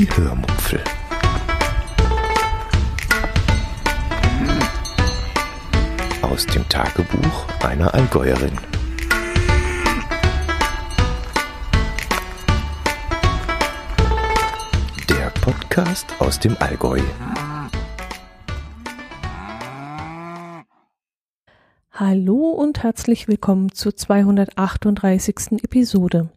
Die Hörmupfel. Aus dem Tagebuch einer Allgäuerin. Der Podcast aus dem Allgäu. Hallo und herzlich willkommen zur 238. Episode.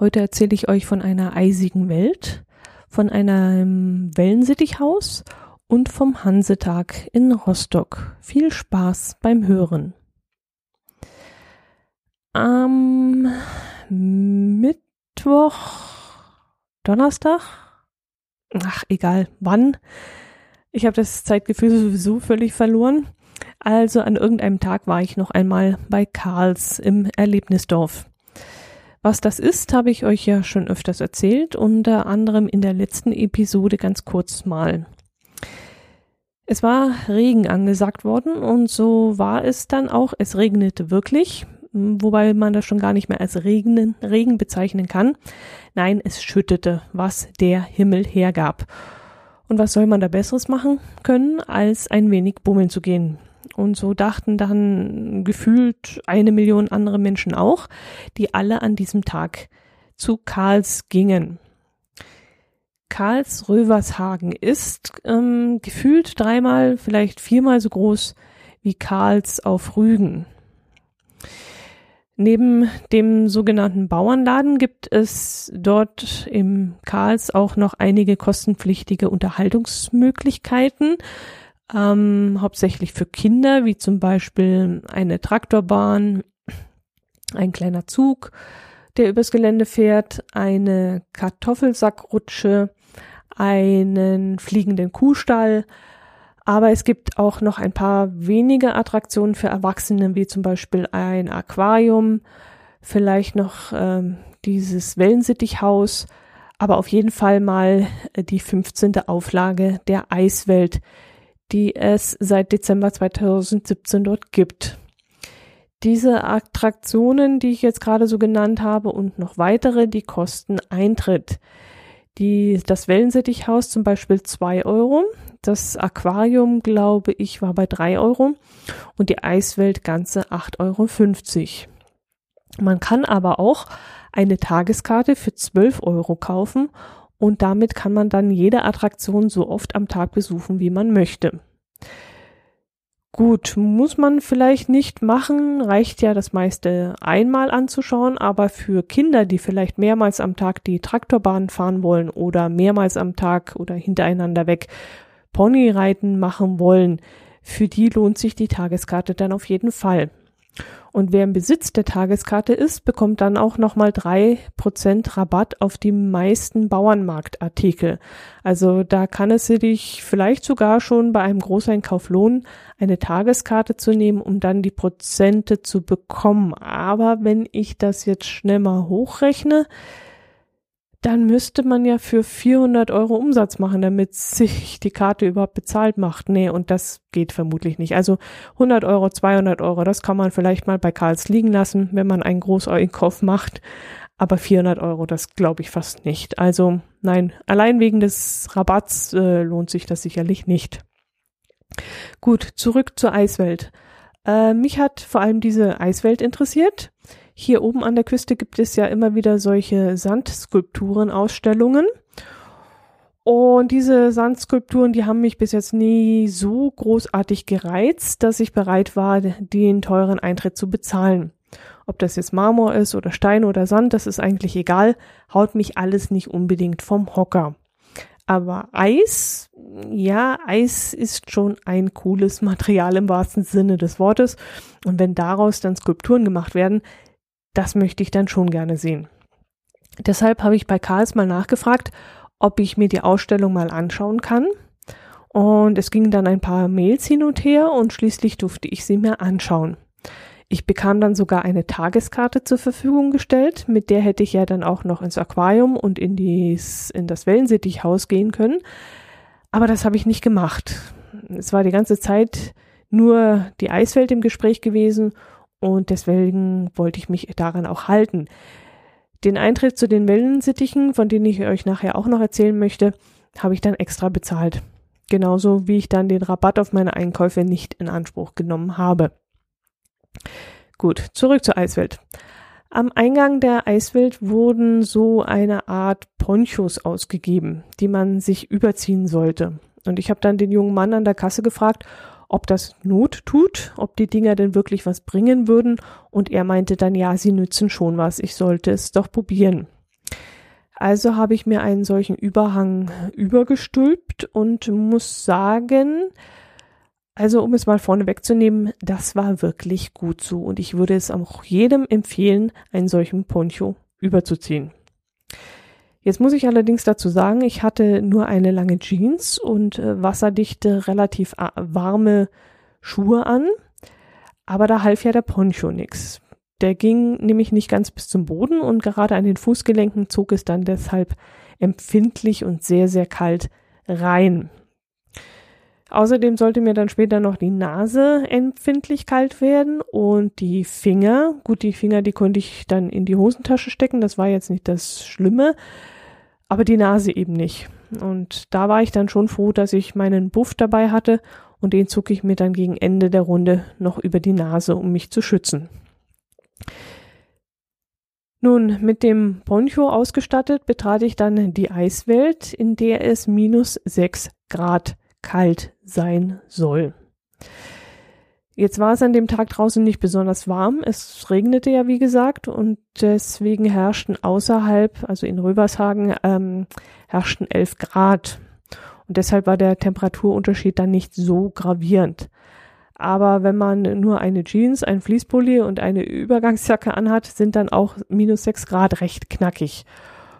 Heute erzähle ich euch von einer eisigen Welt, von einem Wellensittichhaus und vom Hansetag in Rostock. Viel Spaß beim Hören. Am Mittwoch, Donnerstag, ach egal, wann. Ich habe das Zeitgefühl sowieso völlig verloren. Also an irgendeinem Tag war ich noch einmal bei Karls im Erlebnisdorf. Was das ist, habe ich euch ja schon öfters erzählt, unter anderem in der letzten Episode ganz kurz mal. Es war Regen angesagt worden und so war es dann auch. Es regnete wirklich, wobei man das schon gar nicht mehr als Regen, Regen bezeichnen kann. Nein, es schüttete, was der Himmel hergab. Und was soll man da Besseres machen können, als ein wenig bummeln zu gehen? Und so dachten dann gefühlt eine Million andere Menschen auch, die alle an diesem Tag zu Karls gingen. Karls Rövershagen ist ähm, gefühlt dreimal, vielleicht viermal so groß wie Karls auf Rügen. Neben dem sogenannten Bauernladen gibt es dort im Karls auch noch einige kostenpflichtige Unterhaltungsmöglichkeiten, ähm, hauptsächlich für Kinder, wie zum Beispiel eine Traktorbahn, ein kleiner Zug, der übers Gelände fährt, eine Kartoffelsackrutsche, einen fliegenden Kuhstall, aber es gibt auch noch ein paar wenige Attraktionen für Erwachsene, wie zum Beispiel ein Aquarium, vielleicht noch ähm, dieses Wellensittichhaus, aber auf jeden Fall mal die 15. Auflage der Eiswelt, die es seit Dezember 2017 dort gibt. Diese Attraktionen, die ich jetzt gerade so genannt habe und noch weitere, die kosten Eintritt. Die, das Wellensittichhaus zum Beispiel zwei Euro, das Aquarium, glaube ich, war bei drei Euro und die Eiswelt ganze 8,50 Euro. Man kann aber auch eine Tageskarte für 12 Euro kaufen und damit kann man dann jede Attraktion so oft am Tag besuchen, wie man möchte. Gut, muss man vielleicht nicht machen, reicht ja das meiste einmal anzuschauen, aber für Kinder, die vielleicht mehrmals am Tag die Traktorbahn fahren wollen oder mehrmals am Tag oder hintereinander weg Ponyreiten machen wollen, für die lohnt sich die Tageskarte dann auf jeden Fall. Und wer im Besitz der Tageskarte ist, bekommt dann auch nochmal drei Prozent Rabatt auf die meisten Bauernmarktartikel. Also da kann es sich vielleicht sogar schon bei einem Großeinkauf lohnen, eine Tageskarte zu nehmen, um dann die Prozente zu bekommen. Aber wenn ich das jetzt schnell mal hochrechne, dann müsste man ja für 400 Euro Umsatz machen, damit sich die Karte überhaupt bezahlt macht. Nee, und das geht vermutlich nicht. Also 100 Euro, 200 Euro, das kann man vielleicht mal bei Karls liegen lassen, wenn man einen Großeinkauf macht. Aber 400 Euro, das glaube ich fast nicht. Also nein, allein wegen des Rabatts äh, lohnt sich das sicherlich nicht. Gut, zurück zur Eiswelt. Äh, mich hat vor allem diese Eiswelt interessiert. Hier oben an der Küste gibt es ja immer wieder solche Sandskulpturen, Ausstellungen. Und diese Sandskulpturen, die haben mich bis jetzt nie so großartig gereizt, dass ich bereit war, den teuren Eintritt zu bezahlen. Ob das jetzt Marmor ist oder Stein oder Sand, das ist eigentlich egal, haut mich alles nicht unbedingt vom Hocker. Aber Eis, ja, Eis ist schon ein cooles Material im wahrsten Sinne des Wortes. Und wenn daraus dann Skulpturen gemacht werden, das möchte ich dann schon gerne sehen. Deshalb habe ich bei Karls mal nachgefragt, ob ich mir die Ausstellung mal anschauen kann. Und es gingen dann ein paar Mails hin und her und schließlich durfte ich sie mir anschauen. Ich bekam dann sogar eine Tageskarte zur Verfügung gestellt, mit der hätte ich ja dann auch noch ins Aquarium und in, dies, in das Wellensittichhaus gehen können. Aber das habe ich nicht gemacht. Es war die ganze Zeit nur die Eiswelt im Gespräch gewesen und deswegen wollte ich mich daran auch halten. Den Eintritt zu den Wellensittichen, von denen ich euch nachher auch noch erzählen möchte, habe ich dann extra bezahlt. Genauso wie ich dann den Rabatt auf meine Einkäufe nicht in Anspruch genommen habe. Gut, zurück zur Eiswelt. Am Eingang der Eiswelt wurden so eine Art Ponchos ausgegeben, die man sich überziehen sollte. Und ich habe dann den jungen Mann an der Kasse gefragt, ob das Not tut, ob die Dinger denn wirklich was bringen würden. Und er meinte dann, ja, sie nützen schon was, ich sollte es doch probieren. Also habe ich mir einen solchen Überhang übergestülpt und muss sagen, also um es mal vorne wegzunehmen, das war wirklich gut so und ich würde es auch jedem empfehlen, einen solchen Poncho überzuziehen. Jetzt muss ich allerdings dazu sagen, ich hatte nur eine lange Jeans und äh, wasserdichte, relativ äh, warme Schuhe an, aber da half ja der Poncho nix. Der ging nämlich nicht ganz bis zum Boden und gerade an den Fußgelenken zog es dann deshalb empfindlich und sehr, sehr kalt rein. Außerdem sollte mir dann später noch die Nase empfindlich kalt werden und die Finger. Gut, die Finger, die konnte ich dann in die Hosentasche stecken. Das war jetzt nicht das Schlimme aber die Nase eben nicht. Und da war ich dann schon froh, dass ich meinen Buff dabei hatte und den zog ich mir dann gegen Ende der Runde noch über die Nase, um mich zu schützen. Nun, mit dem Poncho ausgestattet betrat ich dann die Eiswelt, in der es minus sechs Grad kalt sein soll. Jetzt war es an dem Tag draußen nicht besonders warm. Es regnete ja, wie gesagt, und deswegen herrschten außerhalb, also in Rövershagen, ähm, herrschten 11 Grad. Und deshalb war der Temperaturunterschied dann nicht so gravierend. Aber wenn man nur eine Jeans, ein Fließpulli und eine Übergangsjacke anhat, sind dann auch minus 6 Grad recht knackig.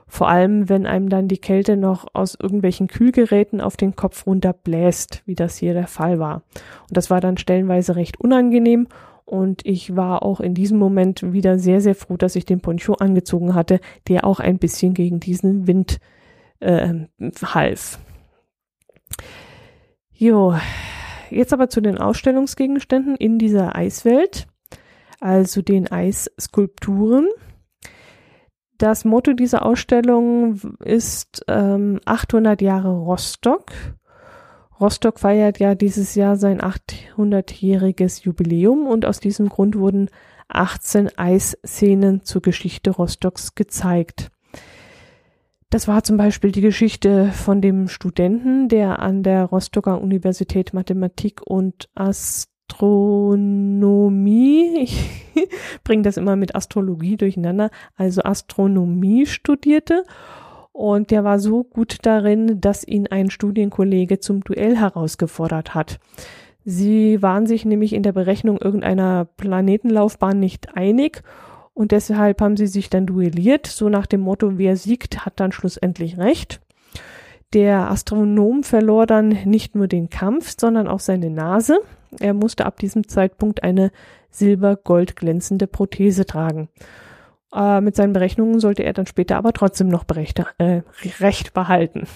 Vor allem, wenn einem dann die Kälte noch aus irgendwelchen Kühlgeräten auf den Kopf runterbläst, wie das hier der Fall war. Und das war dann stellenweise recht unangenehm und ich war auch in diesem Moment wieder sehr, sehr froh, dass ich den Poncho angezogen hatte, der auch ein bisschen gegen diesen Wind äh, half. Jo, jetzt aber zu den Ausstellungsgegenständen in dieser Eiswelt, also den Eisskulpturen. Das Motto dieser Ausstellung ist ähm, 800 Jahre Rostock. Rostock feiert ja dieses Jahr sein 800-jähriges Jubiläum und aus diesem Grund wurden 18 Eisszenen zur Geschichte Rostocks gezeigt. Das war zum Beispiel die Geschichte von dem Studenten, der an der Rostocker Universität Mathematik und Ast Astronomie, ich bringe das immer mit Astrologie durcheinander, also Astronomie studierte und der war so gut darin, dass ihn ein Studienkollege zum Duell herausgefordert hat. Sie waren sich nämlich in der Berechnung irgendeiner Planetenlaufbahn nicht einig und deshalb haben sie sich dann duelliert, so nach dem Motto, wer siegt, hat dann schlussendlich recht. Der Astronom verlor dann nicht nur den Kampf, sondern auch seine Nase. Er musste ab diesem Zeitpunkt eine silber-gold glänzende Prothese tragen. Äh, mit seinen Berechnungen sollte er dann später aber trotzdem noch berechte, äh, Recht behalten.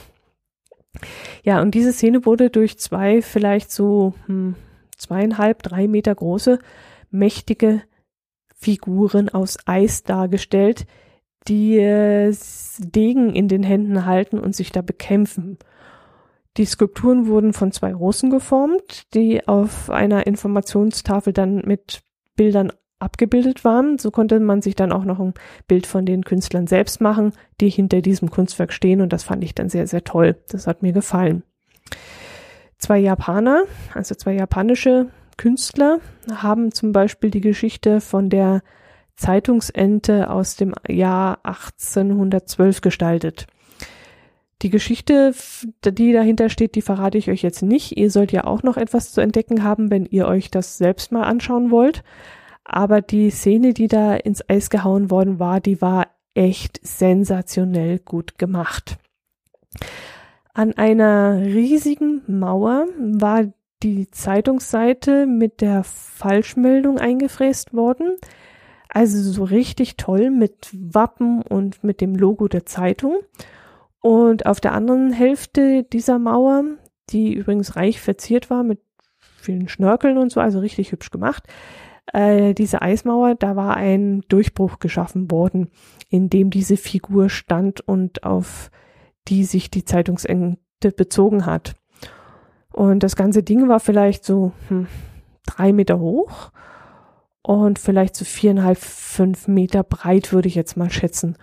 Ja, und diese Szene wurde durch zwei vielleicht so hm, zweieinhalb, drei Meter große, mächtige Figuren aus Eis dargestellt, die äh, Degen in den Händen halten und sich da bekämpfen. Die Skulpturen wurden von zwei Russen geformt, die auf einer Informationstafel dann mit Bildern abgebildet waren. So konnte man sich dann auch noch ein Bild von den Künstlern selbst machen, die hinter diesem Kunstwerk stehen und das fand ich dann sehr, sehr toll. Das hat mir gefallen. Zwei Japaner, also zwei japanische Künstler, haben zum Beispiel die Geschichte von der Zeitungsente aus dem Jahr 1812 gestaltet. Die Geschichte, die dahinter steht, die verrate ich euch jetzt nicht. Ihr sollt ja auch noch etwas zu entdecken haben, wenn ihr euch das selbst mal anschauen wollt. Aber die Szene, die da ins Eis gehauen worden war, die war echt sensationell gut gemacht. An einer riesigen Mauer war die Zeitungsseite mit der Falschmeldung eingefräst worden. Also so richtig toll mit Wappen und mit dem Logo der Zeitung. Und auf der anderen Hälfte dieser Mauer, die übrigens reich verziert war mit vielen Schnörkeln und so, also richtig hübsch gemacht, Äh, diese Eismauer, da war ein Durchbruch geschaffen worden, in dem diese Figur stand und auf die sich die Zeitungsende bezogen hat. Und das ganze Ding war vielleicht so hm, drei Meter hoch und vielleicht so viereinhalb, fünf Meter breit, würde ich jetzt mal schätzen.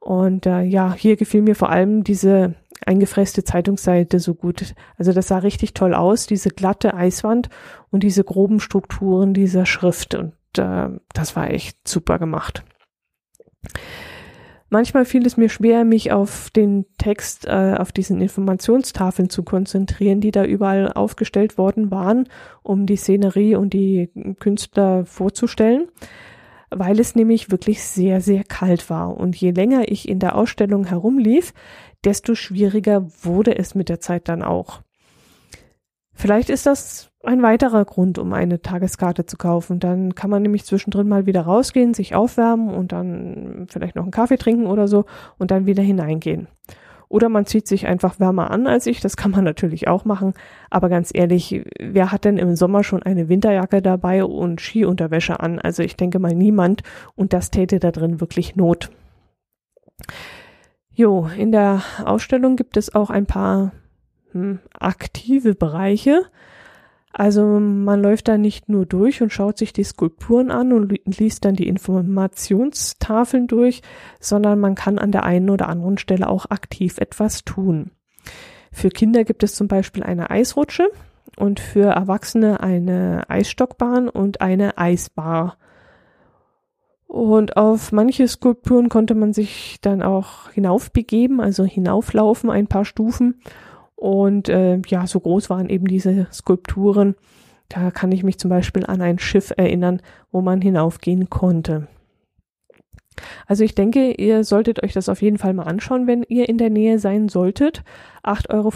Und äh, ja, hier gefiel mir vor allem diese eingefresste Zeitungsseite so gut. Also das sah richtig toll aus, diese glatte Eiswand und diese groben Strukturen dieser Schrift. Und äh, das war echt super gemacht. Manchmal fiel es mir schwer, mich auf den Text, äh, auf diesen Informationstafeln zu konzentrieren, die da überall aufgestellt worden waren, um die Szenerie und die Künstler vorzustellen, weil es nämlich wirklich sehr, sehr kalt war. Und je länger ich in der Ausstellung herumlief, desto schwieriger wurde es mit der Zeit dann auch. Vielleicht ist das ein weiterer Grund, um eine Tageskarte zu kaufen. Dann kann man nämlich zwischendrin mal wieder rausgehen, sich aufwärmen und dann vielleicht noch einen Kaffee trinken oder so und dann wieder hineingehen. Oder man zieht sich einfach wärmer an als ich, das kann man natürlich auch machen. Aber ganz ehrlich, wer hat denn im Sommer schon eine Winterjacke dabei und Skiunterwäsche an? Also ich denke mal niemand und das täte da drin wirklich Not. Jo, in der Ausstellung gibt es auch ein paar hm, aktive Bereiche. Also man läuft da nicht nur durch und schaut sich die Skulpturen an und liest dann die Informationstafeln durch, sondern man kann an der einen oder anderen Stelle auch aktiv etwas tun. Für Kinder gibt es zum Beispiel eine Eisrutsche und für Erwachsene eine Eisstockbahn und eine Eisbar. Und auf manche Skulpturen konnte man sich dann auch hinaufbegeben, also hinauflaufen ein paar Stufen und äh, ja, so groß waren eben diese Skulpturen. Da kann ich mich zum Beispiel an ein Schiff erinnern, wo man hinaufgehen konnte. Also ich denke, ihr solltet euch das auf jeden Fall mal anschauen, wenn ihr in der Nähe sein solltet. 8,50 Euro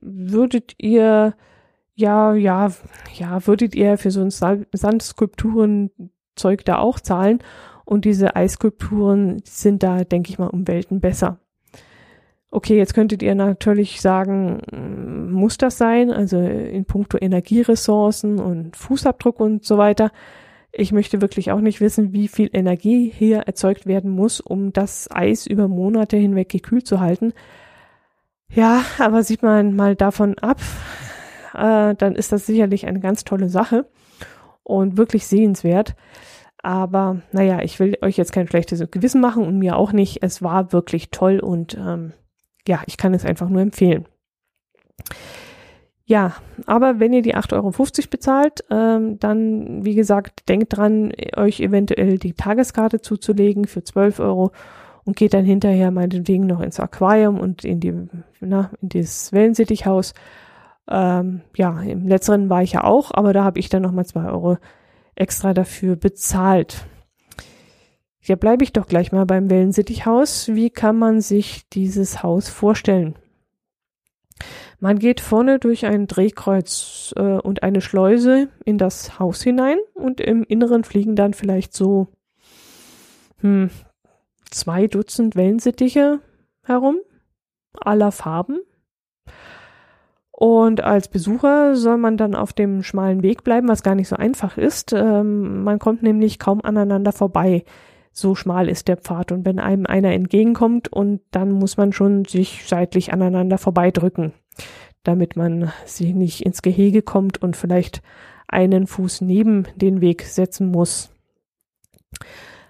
würdet ihr, ja, ja, ja, würdet ihr für so ein Sandskulpturenzeug da auch zahlen. Und diese Eisskulpturen sind da, denke ich mal, um Welten besser. Okay, jetzt könntet ihr natürlich sagen, muss das sein? Also in puncto Energieressourcen und Fußabdruck und so weiter. Ich möchte wirklich auch nicht wissen, wie viel Energie hier erzeugt werden muss, um das Eis über Monate hinweg gekühlt zu halten. Ja, aber sieht man mal davon ab, äh, dann ist das sicherlich eine ganz tolle Sache und wirklich sehenswert. Aber naja, ich will euch jetzt kein schlechtes Gewissen machen und mir auch nicht. Es war wirklich toll und ähm, ja, ich kann es einfach nur empfehlen. Ja, aber wenn ihr die 8,50 Euro bezahlt, ähm, dann, wie gesagt, denkt dran, euch eventuell die Tageskarte zuzulegen für 12 Euro und geht dann hinterher meinetwegen noch ins Aquarium und in die, na, in dieses Wellensittichhaus. Ähm, ja, im letzteren war ich ja auch, aber da habe ich dann nochmal 2 Euro extra dafür bezahlt. Ja, bleibe ich doch gleich mal beim Wellensittichhaus. Wie kann man sich dieses Haus vorstellen? Man geht vorne durch ein Drehkreuz äh, und eine Schleuse in das Haus hinein und im Inneren fliegen dann vielleicht so hm, zwei Dutzend Wellensittiche herum, aller Farben. Und als Besucher soll man dann auf dem schmalen Weg bleiben, was gar nicht so einfach ist. Ähm, man kommt nämlich kaum aneinander vorbei so schmal ist der Pfad. Und wenn einem einer entgegenkommt und dann muss man schon sich seitlich aneinander vorbeidrücken, damit man sich nicht ins Gehege kommt und vielleicht einen Fuß neben den Weg setzen muss.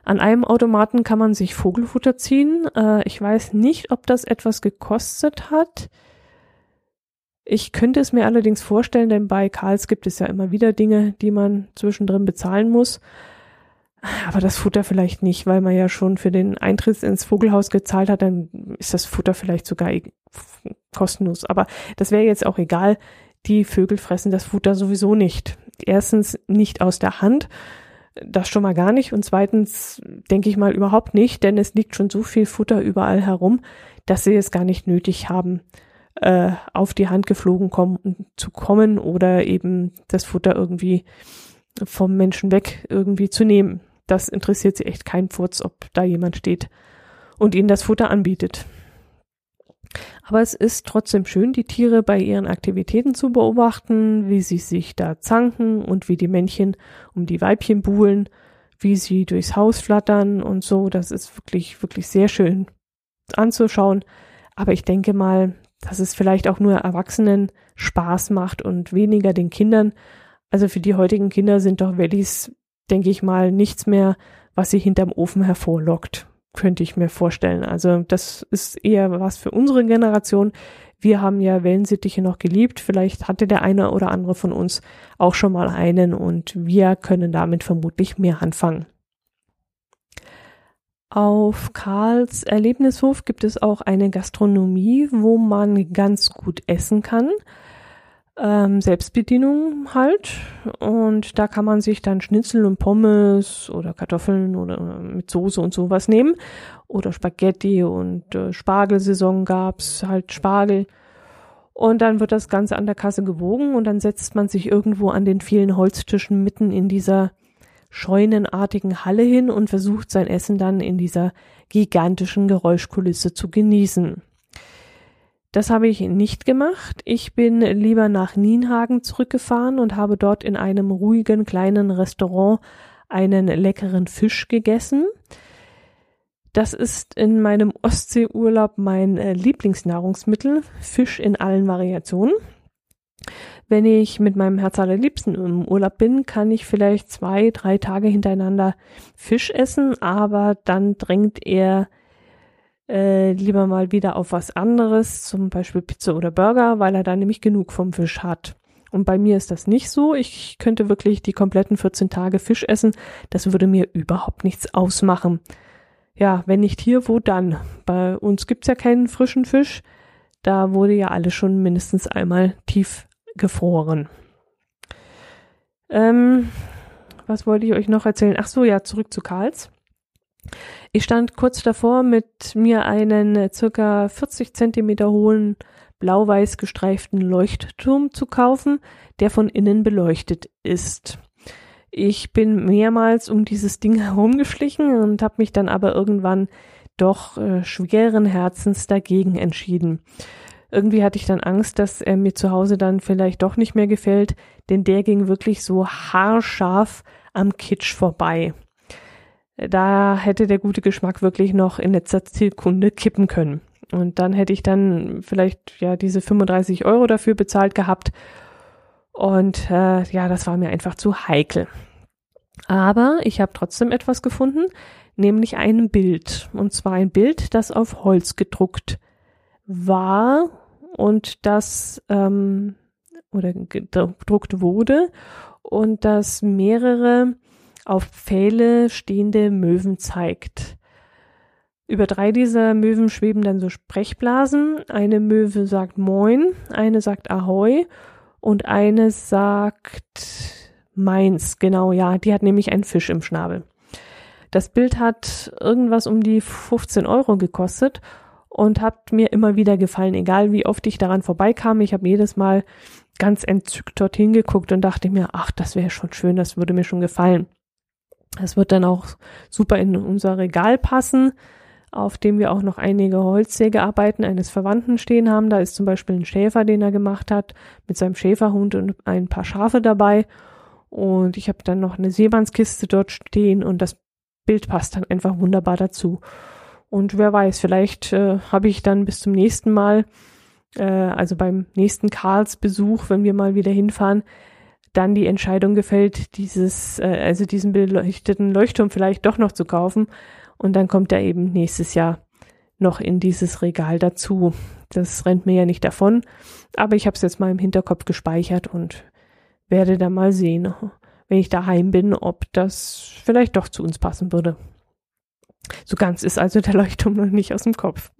An einem Automaten kann man sich Vogelfutter ziehen. Äh, ich weiß nicht, ob das etwas gekostet hat. Ich könnte es mir allerdings vorstellen, denn bei Karls gibt es ja immer wieder Dinge, die man zwischendrin bezahlen muss. Aber das Futter vielleicht nicht, weil man ja schon für den Eintritt ins Vogelhaus gezahlt hat, dann ist das Futter vielleicht sogar e- kostenlos. Aber das wäre jetzt auch egal. Die Vögel fressen das Futter sowieso nicht. Erstens nicht aus der Hand, das schon mal gar nicht. Und zweitens denke ich mal überhaupt nicht, denn es liegt schon so viel Futter überall herum, dass sie es gar nicht nötig haben, äh, auf die Hand geflogen kommen, zu kommen oder eben das Futter irgendwie vom Menschen weg irgendwie zu nehmen. Das interessiert sie echt keinen Furz, ob da jemand steht und ihnen das Futter anbietet. Aber es ist trotzdem schön, die Tiere bei ihren Aktivitäten zu beobachten, wie sie sich da zanken und wie die Männchen um die Weibchen buhlen, wie sie durchs Haus flattern und so. Das ist wirklich, wirklich sehr schön anzuschauen. Aber ich denke mal, dass es vielleicht auch nur Erwachsenen Spaß macht und weniger den Kindern. Also für die heutigen Kinder sind doch Wellis, denke ich mal, nichts mehr, was sie hinterm Ofen hervorlockt könnte ich mir vorstellen. Also das ist eher was für unsere Generation. Wir haben ja Wellensittiche noch geliebt. Vielleicht hatte der eine oder andere von uns auch schon mal einen und wir können damit vermutlich mehr anfangen. Auf Karls Erlebnishof gibt es auch eine Gastronomie, wo man ganz gut essen kann ähm, Selbstbedienung halt. Und da kann man sich dann Schnitzel und Pommes oder Kartoffeln oder mit Soße und sowas nehmen. Oder Spaghetti und äh, Spargelsaison gab's halt Spargel. Und dann wird das Ganze an der Kasse gewogen und dann setzt man sich irgendwo an den vielen Holztischen mitten in dieser scheunenartigen Halle hin und versucht sein Essen dann in dieser gigantischen Geräuschkulisse zu genießen. Das habe ich nicht gemacht. Ich bin lieber nach Nienhagen zurückgefahren und habe dort in einem ruhigen kleinen Restaurant einen leckeren Fisch gegessen. Das ist in meinem Ostseeurlaub mein äh, Lieblingsnahrungsmittel, Fisch in allen Variationen. Wenn ich mit meinem Herz allerliebsten im Urlaub bin, kann ich vielleicht zwei, drei Tage hintereinander Fisch essen, aber dann drängt er äh, lieber mal wieder auf was anderes, zum Beispiel Pizza oder Burger, weil er da nämlich genug vom Fisch hat. Und bei mir ist das nicht so. Ich könnte wirklich die kompletten 14 Tage Fisch essen. Das würde mir überhaupt nichts ausmachen. Ja, wenn nicht hier, wo dann? Bei uns gibt's ja keinen frischen Fisch. Da wurde ja alles schon mindestens einmal tief gefroren. Ähm, was wollte ich euch noch erzählen? Ach so, ja, zurück zu Karls. Ich stand kurz davor, mit mir einen circa 40 Zentimeter hohen blau-weiß gestreiften Leuchtturm zu kaufen, der von innen beleuchtet ist. Ich bin mehrmals um dieses Ding herumgeschlichen und habe mich dann aber irgendwann doch äh, schweren Herzens dagegen entschieden. Irgendwie hatte ich dann Angst, dass er mir zu Hause dann vielleicht doch nicht mehr gefällt, denn der ging wirklich so haarscharf am Kitsch vorbei da hätte der gute Geschmack wirklich noch in letzter Sekunde kippen können. Und dann hätte ich dann vielleicht ja diese 35 Euro dafür bezahlt gehabt. Und äh, ja, das war mir einfach zu heikel. Aber ich habe trotzdem etwas gefunden, nämlich ein Bild. Und zwar ein Bild, das auf Holz gedruckt war und das ähm, oder gedruckt wurde und das mehrere auf Pfähle stehende Möwen zeigt. Über drei dieser Möwen schweben dann so Sprechblasen. Eine Möwe sagt Moin, eine sagt Ahoi und eine sagt Meins. Genau, ja, die hat nämlich einen Fisch im Schnabel. Das Bild hat irgendwas um die 15 Euro gekostet und hat mir immer wieder gefallen, egal wie oft ich daran vorbeikam. Ich habe jedes Mal ganz entzückt dorthin geguckt und dachte mir, ach, das wäre schon schön, das würde mir schon gefallen. Es wird dann auch super in unser Regal passen, auf dem wir auch noch einige Holzsägearbeiten eines Verwandten stehen haben. Da ist zum Beispiel ein Schäfer, den er gemacht hat, mit seinem Schäferhund und ein paar Schafe dabei. Und ich habe dann noch eine Seemannskiste dort stehen und das Bild passt dann einfach wunderbar dazu. Und wer weiß, vielleicht äh, habe ich dann bis zum nächsten Mal, äh, also beim nächsten Karls-Besuch, wenn wir mal wieder hinfahren, dann die Entscheidung gefällt, dieses, äh, also diesen beleuchteten Leuchtturm vielleicht doch noch zu kaufen. Und dann kommt er eben nächstes Jahr noch in dieses Regal dazu. Das rennt mir ja nicht davon, aber ich habe es jetzt mal im Hinterkopf gespeichert und werde dann mal sehen, wenn ich daheim bin, ob das vielleicht doch zu uns passen würde. So ganz ist also der Leuchtturm noch nicht aus dem Kopf.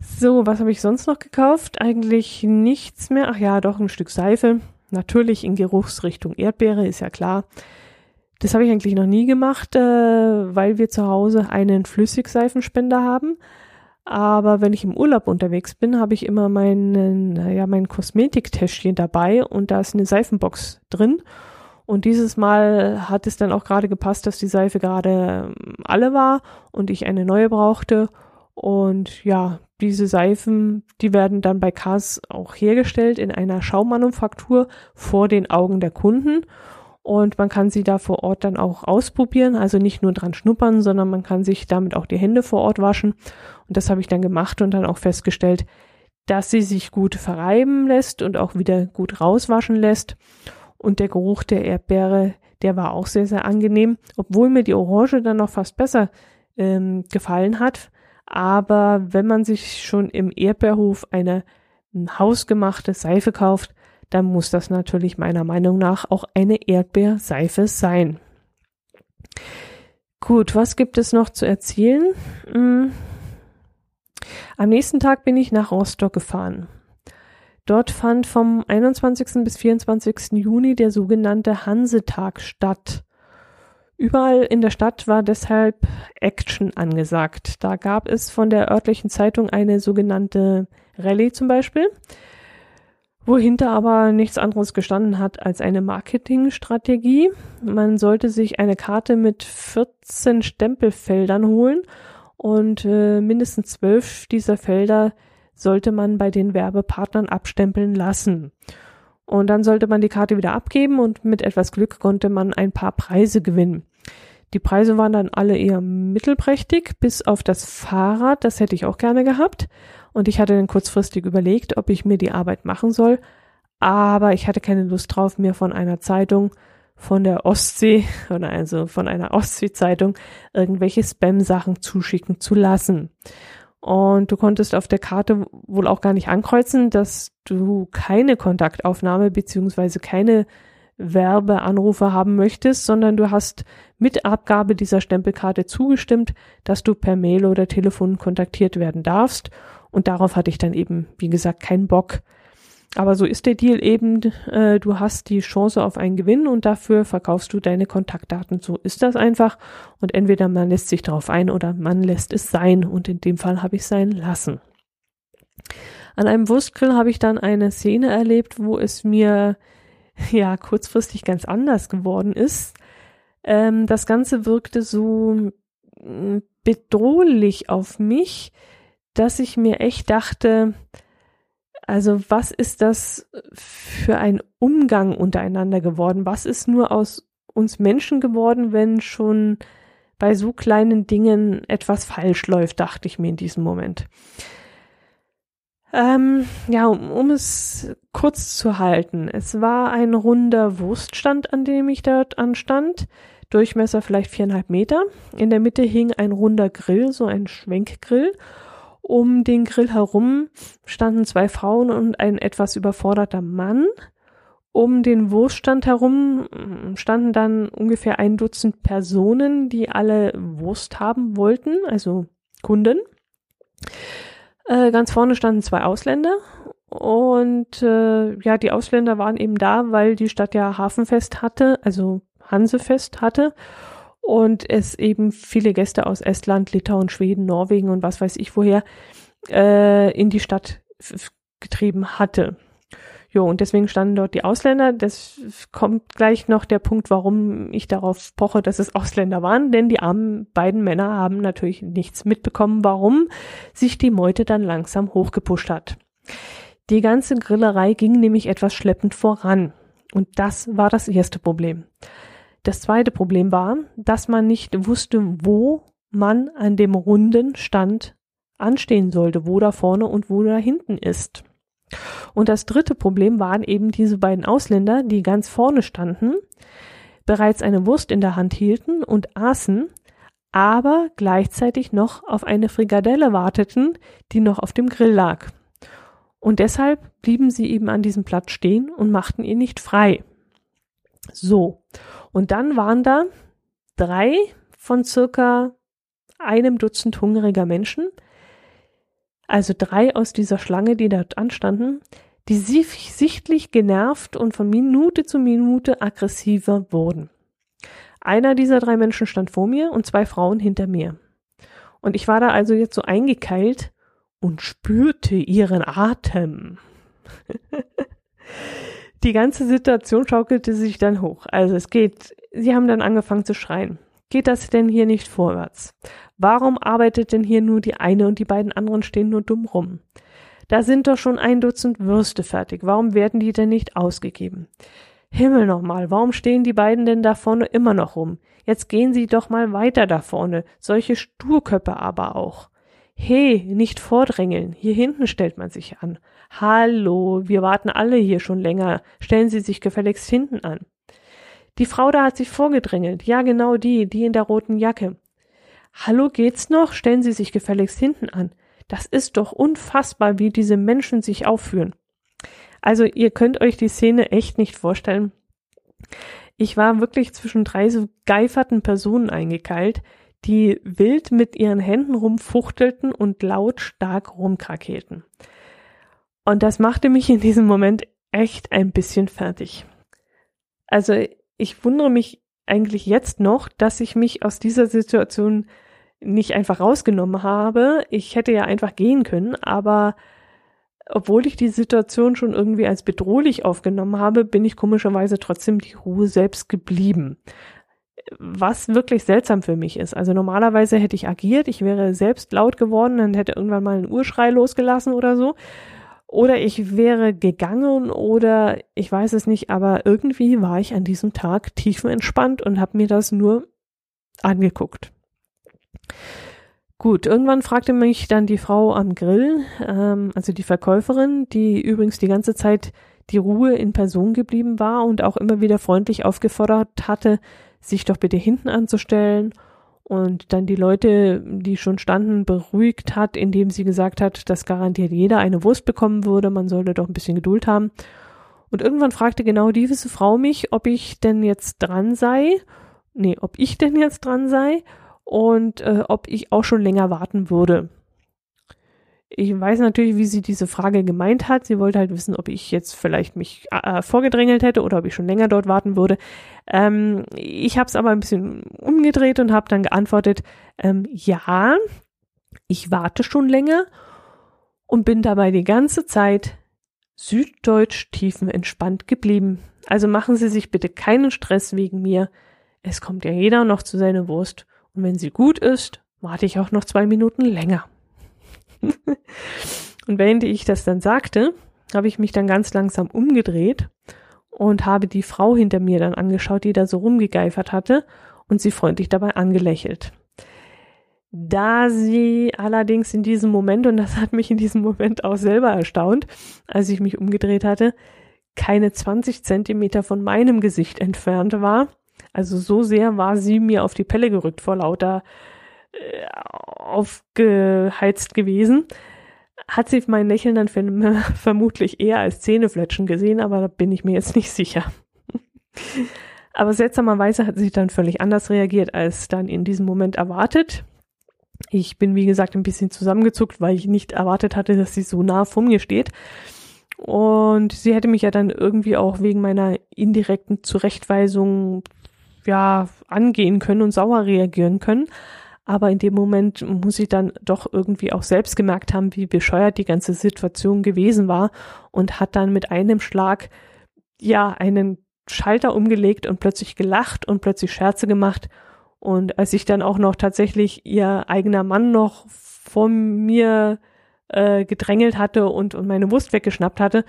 So, was habe ich sonst noch gekauft? Eigentlich nichts mehr. Ach ja, doch ein Stück Seife. Natürlich in Geruchsrichtung Erdbeere, ist ja klar. Das habe ich eigentlich noch nie gemacht, äh, weil wir zu Hause einen Flüssigseifenspender haben. Aber wenn ich im Urlaub unterwegs bin, habe ich immer meinen, ja, mein Kosmetiktäschchen dabei und da ist eine Seifenbox drin. Und dieses Mal hat es dann auch gerade gepasst, dass die Seife gerade ähm, alle war und ich eine neue brauchte. Und ja, diese Seifen, die werden dann bei Kars auch hergestellt in einer Schaummanufaktur vor den Augen der Kunden. Und man kann sie da vor Ort dann auch ausprobieren, also nicht nur dran schnuppern, sondern man kann sich damit auch die Hände vor Ort waschen. Und das habe ich dann gemacht und dann auch festgestellt, dass sie sich gut verreiben lässt und auch wieder gut rauswaschen lässt. Und der Geruch der Erdbeere, der war auch sehr, sehr angenehm, obwohl mir die Orange dann noch fast besser ähm, gefallen hat. Aber wenn man sich schon im Erdbeerhof eine hausgemachte Seife kauft, dann muss das natürlich meiner Meinung nach auch eine Erdbeerseife sein. Gut, was gibt es noch zu erzählen? Hm. Am nächsten Tag bin ich nach Rostock gefahren. Dort fand vom 21. bis 24. Juni der sogenannte Hansetag statt. Überall in der Stadt war deshalb Action angesagt. Da gab es von der örtlichen Zeitung eine sogenannte Rallye zum Beispiel, wohinter aber nichts anderes gestanden hat als eine Marketingstrategie. Man sollte sich eine Karte mit 14 Stempelfeldern holen und äh, mindestens zwölf dieser Felder sollte man bei den Werbepartnern abstempeln lassen. Und dann sollte man die Karte wieder abgeben und mit etwas Glück konnte man ein paar Preise gewinnen. Die Preise waren dann alle eher mittelprächtig, bis auf das Fahrrad, das hätte ich auch gerne gehabt. Und ich hatte dann kurzfristig überlegt, ob ich mir die Arbeit machen soll. Aber ich hatte keine Lust drauf, mir von einer Zeitung von der Ostsee oder also von einer Ostsee-Zeitung irgendwelche Spam-Sachen zuschicken zu lassen. Und du konntest auf der Karte wohl auch gar nicht ankreuzen, dass du keine Kontaktaufnahme beziehungsweise keine Werbeanrufe haben möchtest, sondern du hast mit Abgabe dieser Stempelkarte zugestimmt, dass du per Mail oder Telefon kontaktiert werden darfst. Und darauf hatte ich dann eben, wie gesagt, keinen Bock. Aber so ist der Deal eben, äh, du hast die Chance auf einen Gewinn und dafür verkaufst du deine Kontaktdaten. So ist das einfach. Und entweder man lässt sich darauf ein oder man lässt es sein. Und in dem Fall habe ich sein lassen. An einem Wurstgrill habe ich dann eine Szene erlebt, wo es mir ja kurzfristig ganz anders geworden ist. Ähm, das Ganze wirkte so mm, bedrohlich auf mich, dass ich mir echt dachte, also was ist das für ein Umgang untereinander geworden? Was ist nur aus uns Menschen geworden, wenn schon bei so kleinen Dingen etwas falsch läuft, dachte ich mir in diesem Moment. Ähm, ja, um, um es kurz zu halten. Es war ein runder Wurststand, an dem ich dort anstand. Durchmesser vielleicht viereinhalb Meter. In der Mitte hing ein runder Grill, so ein Schwenkgrill. Um den Grill herum standen zwei Frauen und ein etwas überforderter Mann. Um den Wurststand herum standen dann ungefähr ein Dutzend Personen, die alle Wurst haben wollten, also Kunden. Äh, ganz vorne standen zwei Ausländer und äh, ja, die Ausländer waren eben da, weil die Stadt ja Hafenfest hatte, also Hansefest hatte und es eben viele Gäste aus Estland, Litauen, Schweden, Norwegen und was weiß ich woher äh, in die Stadt getrieben hatte. Jo, und deswegen standen dort die Ausländer. Das kommt gleich noch der Punkt, warum ich darauf poche, dass es Ausländer waren, denn die armen beiden Männer haben natürlich nichts mitbekommen, warum sich die Meute dann langsam hochgepusht hat. Die ganze Grillerei ging nämlich etwas schleppend voran. Und das war das erste Problem. Das zweite Problem war, dass man nicht wusste, wo man an dem runden Stand anstehen sollte, wo da vorne und wo da hinten ist. Und das dritte Problem waren eben diese beiden Ausländer, die ganz vorne standen, bereits eine Wurst in der Hand hielten und aßen, aber gleichzeitig noch auf eine Frikadelle warteten, die noch auf dem Grill lag. Und deshalb blieben sie eben an diesem Platz stehen und machten ihn nicht frei. So. Und dann waren da drei von circa einem Dutzend hungriger Menschen, also drei aus dieser Schlange, die dort anstanden, die sichtlich genervt und von Minute zu Minute aggressiver wurden. Einer dieser drei Menschen stand vor mir und zwei Frauen hinter mir. Und ich war da also jetzt so eingekeilt und spürte ihren Atem. Die ganze Situation schaukelte sich dann hoch. Also es geht, sie haben dann angefangen zu schreien. Geht das denn hier nicht vorwärts? Warum arbeitet denn hier nur die eine und die beiden anderen stehen nur dumm rum? Da sind doch schon ein Dutzend Würste fertig. Warum werden die denn nicht ausgegeben? Himmel nochmal, warum stehen die beiden denn da vorne immer noch rum? Jetzt gehen sie doch mal weiter da vorne. Solche Sturköppe aber auch. He, nicht vordrängeln. Hier hinten stellt man sich an. Hallo, wir warten alle hier schon länger. Stellen Sie sich gefälligst hinten an. Die Frau da hat sich vorgedrängelt. Ja, genau die, die in der roten Jacke. Hallo, geht's noch? Stellen Sie sich gefälligst hinten an. Das ist doch unfassbar, wie diese Menschen sich aufführen. Also, ihr könnt euch die Szene echt nicht vorstellen. Ich war wirklich zwischen drei so geiferten Personen eingekeilt, die wild mit ihren Händen rumfuchtelten und lautstark rumkrakelten. Und das machte mich in diesem Moment echt ein bisschen fertig. Also ich wundere mich eigentlich jetzt noch, dass ich mich aus dieser Situation nicht einfach rausgenommen habe. Ich hätte ja einfach gehen können, aber obwohl ich die Situation schon irgendwie als bedrohlich aufgenommen habe, bin ich komischerweise trotzdem die Ruhe selbst geblieben was wirklich seltsam für mich ist. Also normalerweise hätte ich agiert, ich wäre selbst laut geworden und hätte irgendwann mal einen Urschrei losgelassen oder so. Oder ich wäre gegangen oder ich weiß es nicht, aber irgendwie war ich an diesem Tag tiefenentspannt und habe mir das nur angeguckt. Gut, irgendwann fragte mich dann die Frau am Grill, ähm, also die Verkäuferin, die übrigens die ganze Zeit die Ruhe in Person geblieben war und auch immer wieder freundlich aufgefordert hatte, sich doch bitte hinten anzustellen und dann die Leute, die schon standen, beruhigt hat, indem sie gesagt hat, dass garantiert jeder eine Wurst bekommen würde, man sollte doch ein bisschen Geduld haben. Und irgendwann fragte genau diese Frau mich, ob ich denn jetzt dran sei, nee, ob ich denn jetzt dran sei und äh, ob ich auch schon länger warten würde. Ich weiß natürlich, wie sie diese Frage gemeint hat. Sie wollte halt wissen, ob ich jetzt vielleicht mich äh, vorgedrängelt hätte oder ob ich schon länger dort warten würde. Ähm, ich habe es aber ein bisschen umgedreht und habe dann geantwortet, ähm, ja, ich warte schon länger und bin dabei die ganze Zeit süddeutsch tiefenentspannt geblieben. Also machen Sie sich bitte keinen Stress wegen mir. Es kommt ja jeder noch zu seiner Wurst. Und wenn sie gut ist, warte ich auch noch zwei Minuten länger. und während ich das dann sagte, habe ich mich dann ganz langsam umgedreht und habe die Frau hinter mir dann angeschaut, die da so rumgegeifert hatte und sie freundlich dabei angelächelt. Da sie allerdings in diesem Moment, und das hat mich in diesem Moment auch selber erstaunt, als ich mich umgedreht hatte, keine 20 Zentimeter von meinem Gesicht entfernt war. Also so sehr war sie mir auf die Pelle gerückt vor lauter äh, aufgeheizt gewesen. Hat sie mein Lächeln dann vermutlich eher als Zähnefletschen gesehen, aber da bin ich mir jetzt nicht sicher. aber seltsamerweise hat sie dann völlig anders reagiert als dann in diesem Moment erwartet. Ich bin, wie gesagt, ein bisschen zusammengezuckt, weil ich nicht erwartet hatte, dass sie so nah vor mir steht. Und sie hätte mich ja dann irgendwie auch wegen meiner indirekten Zurechtweisung ja angehen können und sauer reagieren können. Aber in dem Moment muss ich dann doch irgendwie auch selbst gemerkt haben, wie bescheuert die ganze Situation gewesen war und hat dann mit einem Schlag ja einen Schalter umgelegt und plötzlich gelacht und plötzlich Scherze gemacht. Und als ich dann auch noch tatsächlich ihr eigener Mann noch vor mir äh, gedrängelt hatte und, und meine Wurst weggeschnappt hatte,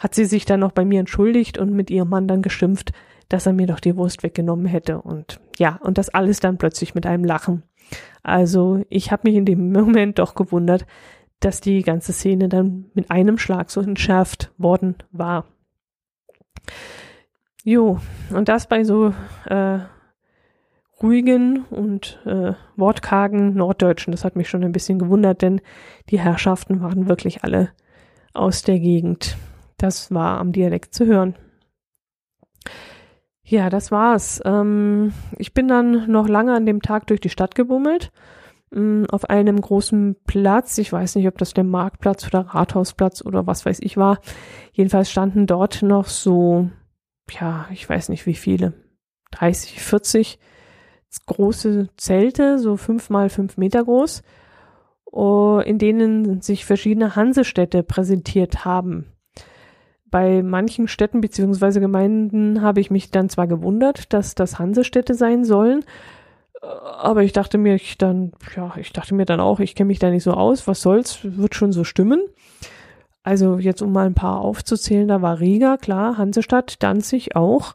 hat sie sich dann noch bei mir entschuldigt und mit ihrem Mann dann geschimpft, dass er mir doch die Wurst weggenommen hätte. Und ja, und das alles dann plötzlich mit einem Lachen. Also ich habe mich in dem Moment doch gewundert, dass die ganze Szene dann mit einem Schlag so entschärft worden war. Jo, und das bei so äh, ruhigen und äh, wortkargen Norddeutschen. Das hat mich schon ein bisschen gewundert, denn die Herrschaften waren wirklich alle aus der Gegend. Das war am Dialekt zu hören. Ja, das war's. Ähm, ich bin dann noch lange an dem Tag durch die Stadt gebummelt. Ähm, auf einem großen Platz. Ich weiß nicht, ob das der Marktplatz oder Rathausplatz oder was weiß ich war. Jedenfalls standen dort noch so, ja, ich weiß nicht wie viele. 30, 40 große Zelte, so fünf mal fünf Meter groß, oh, in denen sich verschiedene Hansestädte präsentiert haben bei manchen Städten beziehungsweise Gemeinden habe ich mich dann zwar gewundert, dass das Hansestädte sein sollen, Aber ich dachte mir, ich dann, ja, ich dachte mir dann auch, ich kenne mich da nicht so aus, was soll's, wird schon so stimmen. Also jetzt um mal ein paar aufzuzählen, da war Riga, klar, Hansestadt, Danzig auch.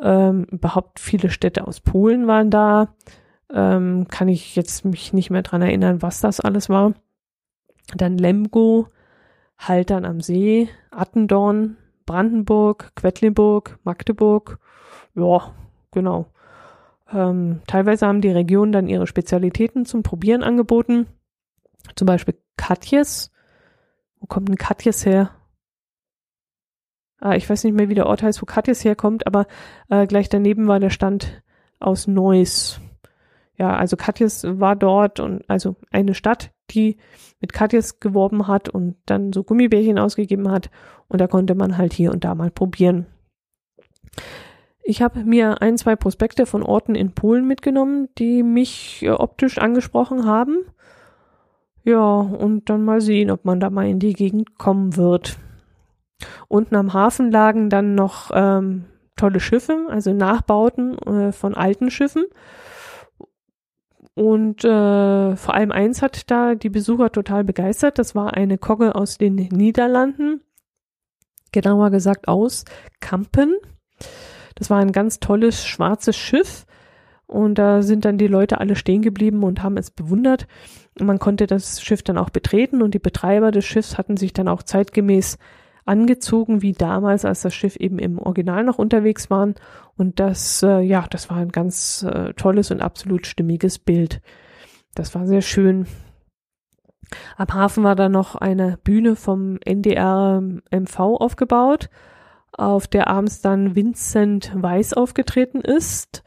Ähm, überhaupt viele Städte aus Polen waren da. Ähm, kann ich jetzt mich nicht mehr dran erinnern, was das alles war. Dann Lemgo, Haltern am See, Attendorn, Brandenburg, Quedlinburg, Magdeburg. Ja, genau. Ähm, teilweise haben die Regionen dann ihre Spezialitäten zum Probieren angeboten. Zum Beispiel Katjes. Wo kommt denn Katjes her? Ah, ich weiß nicht mehr, wie der Ort heißt, wo Katjes herkommt, aber äh, gleich daneben war der Stand aus Neuss. Ja, also Katjes war dort und also eine Stadt, die mit Katjes geworben hat und dann so Gummibärchen ausgegeben hat und da konnte man halt hier und da mal probieren. Ich habe mir ein, zwei Prospekte von Orten in Polen mitgenommen, die mich äh, optisch angesprochen haben. Ja, und dann mal sehen, ob man da mal in die Gegend kommen wird. Unten am Hafen lagen dann noch ähm, tolle Schiffe, also Nachbauten äh, von alten Schiffen. Und äh, vor allem eins hat da die Besucher total begeistert. Das war eine Kogge aus den Niederlanden, genauer gesagt aus Kampen. Das war ein ganz tolles schwarzes Schiff und da sind dann die Leute alle stehen geblieben und haben es bewundert. Man konnte das Schiff dann auch betreten und die Betreiber des Schiffs hatten sich dann auch zeitgemäß angezogen wie damals, als das Schiff eben im Original noch unterwegs waren. Und das, äh, ja, das war ein ganz äh, tolles und absolut stimmiges Bild. Das war sehr schön. Am Hafen war da noch eine Bühne vom NDR MV aufgebaut auf der abends dann Vincent Weiss aufgetreten ist.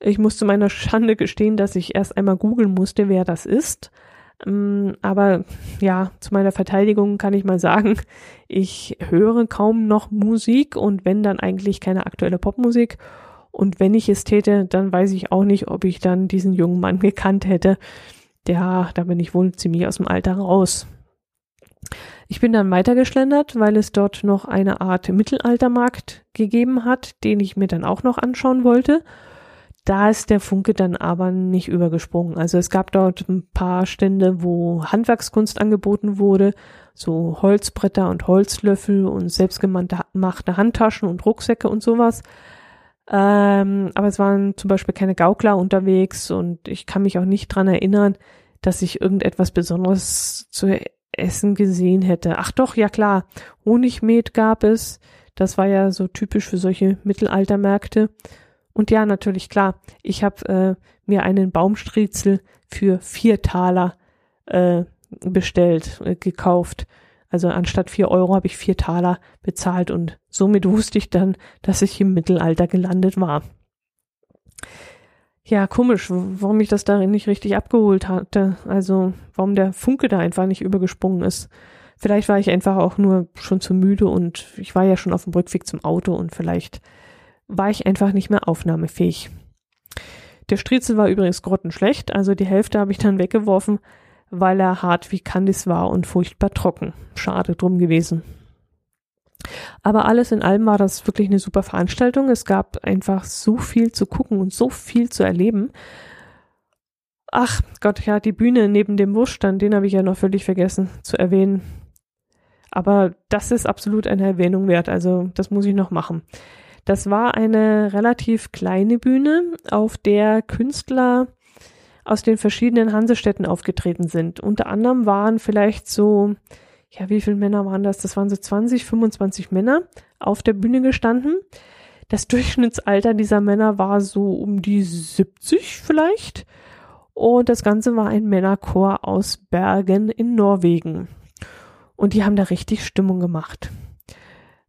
Ich muss zu meiner Schande gestehen, dass ich erst einmal googeln musste, wer das ist. Ähm, aber ja, zu meiner Verteidigung kann ich mal sagen, ich höre kaum noch Musik und wenn dann eigentlich keine aktuelle Popmusik. Und wenn ich es täte, dann weiß ich auch nicht, ob ich dann diesen jungen Mann gekannt hätte. Ja, da bin ich wohl ziemlich aus dem Alter raus. Ich bin dann weitergeschlendert, weil es dort noch eine Art Mittelaltermarkt gegeben hat, den ich mir dann auch noch anschauen wollte. Da ist der Funke dann aber nicht übergesprungen. Also es gab dort ein paar Stände, wo Handwerkskunst angeboten wurde, so Holzbretter und Holzlöffel und selbstgemachte Handtaschen und Rucksäcke und sowas. Ähm, aber es waren zum Beispiel keine Gaukler unterwegs und ich kann mich auch nicht dran erinnern, dass ich irgendetwas Besonderes zu Essen gesehen hätte. Ach doch, ja klar, Honigmet gab es. Das war ja so typisch für solche Mittelaltermärkte. Und ja, natürlich klar, ich habe äh, mir einen Baumstriezel für vier Taler äh, bestellt, äh, gekauft. Also anstatt vier Euro habe ich vier Taler bezahlt und somit wusste ich dann, dass ich im Mittelalter gelandet war ja, komisch, warum ich das darin nicht richtig abgeholt hatte. Also, warum der Funke da einfach nicht übergesprungen ist. Vielleicht war ich einfach auch nur schon zu müde und ich war ja schon auf dem Rückweg zum Auto und vielleicht war ich einfach nicht mehr aufnahmefähig. Der Striezel war übrigens grottenschlecht, also die Hälfte habe ich dann weggeworfen, weil er hart wie Candice war und furchtbar trocken. Schade drum gewesen. Aber alles in allem war das wirklich eine super Veranstaltung. Es gab einfach so viel zu gucken und so viel zu erleben. Ach Gott, ja, die Bühne neben dem Wurststand, den habe ich ja noch völlig vergessen zu erwähnen. Aber das ist absolut eine Erwähnung wert, also das muss ich noch machen. Das war eine relativ kleine Bühne, auf der Künstler aus den verschiedenen Hansestädten aufgetreten sind. Unter anderem waren vielleicht so ja, wie viele Männer waren das? Das waren so 20, 25 Männer auf der Bühne gestanden. Das Durchschnittsalter dieser Männer war so um die 70 vielleicht. Und das Ganze war ein Männerchor aus Bergen in Norwegen. Und die haben da richtig Stimmung gemacht.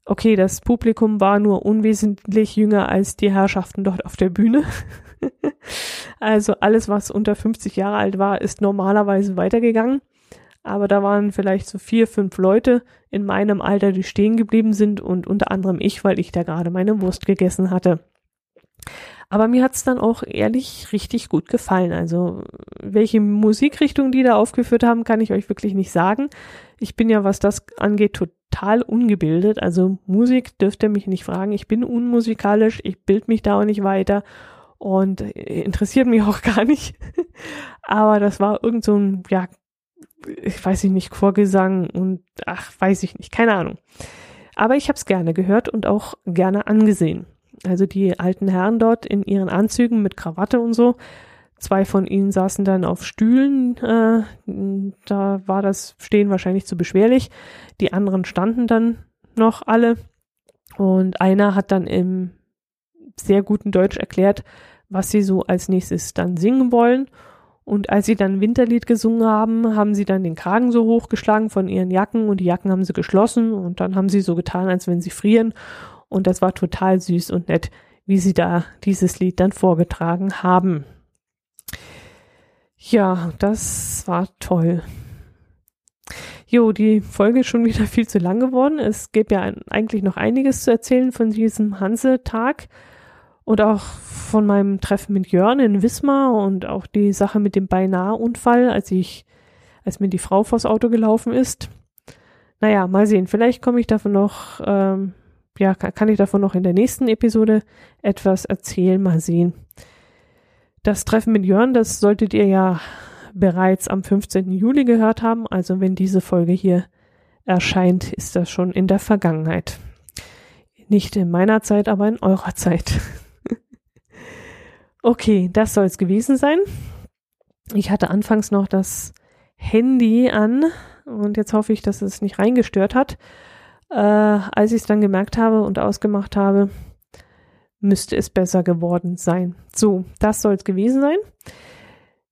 Okay, das Publikum war nur unwesentlich jünger als die Herrschaften dort auf der Bühne. also alles, was unter 50 Jahre alt war, ist normalerweise weitergegangen aber da waren vielleicht so vier, fünf Leute in meinem Alter, die stehen geblieben sind und unter anderem ich, weil ich da gerade meine Wurst gegessen hatte. Aber mir hat's dann auch ehrlich richtig gut gefallen. Also welche Musikrichtung die da aufgeführt haben, kann ich euch wirklich nicht sagen. Ich bin ja, was das angeht, total ungebildet. Also Musik dürft ihr mich nicht fragen. Ich bin unmusikalisch, ich bild mich da auch nicht weiter. und interessiert mich auch gar nicht. Aber das war irgend so ein, ja, ich weiß nicht, Chorgesang und ach, weiß ich nicht, keine Ahnung. Aber ich habe es gerne gehört und auch gerne angesehen. Also die alten Herren dort in ihren Anzügen mit Krawatte und so. Zwei von ihnen saßen dann auf Stühlen. Äh, da war das Stehen wahrscheinlich zu beschwerlich. Die anderen standen dann noch alle. Und einer hat dann im sehr guten Deutsch erklärt, was sie so als nächstes dann singen wollen. Und als sie dann Winterlied gesungen haben, haben sie dann den Kragen so hochgeschlagen von ihren Jacken und die Jacken haben sie geschlossen und dann haben sie so getan, als wenn sie frieren. Und das war total süß und nett, wie sie da dieses Lied dann vorgetragen haben. Ja, das war toll. Jo, die Folge ist schon wieder viel zu lang geworden. Es gibt ja eigentlich noch einiges zu erzählen von diesem Hanse-Tag und auch von meinem Treffen mit Jörn in Wismar und auch die Sache mit dem Beinahe-Unfall, als ich, als mir die Frau vors Auto gelaufen ist. Naja, mal sehen. Vielleicht komme ich davon noch, ähm, ja, kann ich davon noch in der nächsten Episode etwas erzählen. Mal sehen. Das Treffen mit Jörn, das solltet ihr ja bereits am 15. Juli gehört haben. Also wenn diese Folge hier erscheint, ist das schon in der Vergangenheit. Nicht in meiner Zeit, aber in eurer Zeit. Okay, das soll es gewesen sein. Ich hatte anfangs noch das Handy an und jetzt hoffe ich, dass es nicht reingestört hat. Äh, als ich es dann gemerkt habe und ausgemacht habe, müsste es besser geworden sein. So, das soll es gewesen sein.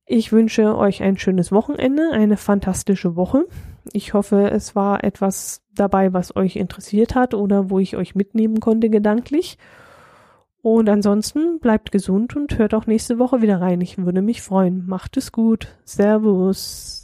Ich wünsche euch ein schönes Wochenende, eine fantastische Woche. Ich hoffe, es war etwas dabei, was euch interessiert hat oder wo ich euch mitnehmen konnte gedanklich. Und ansonsten bleibt gesund und hört auch nächste Woche wieder rein. Ich würde mich freuen. Macht es gut. Servus.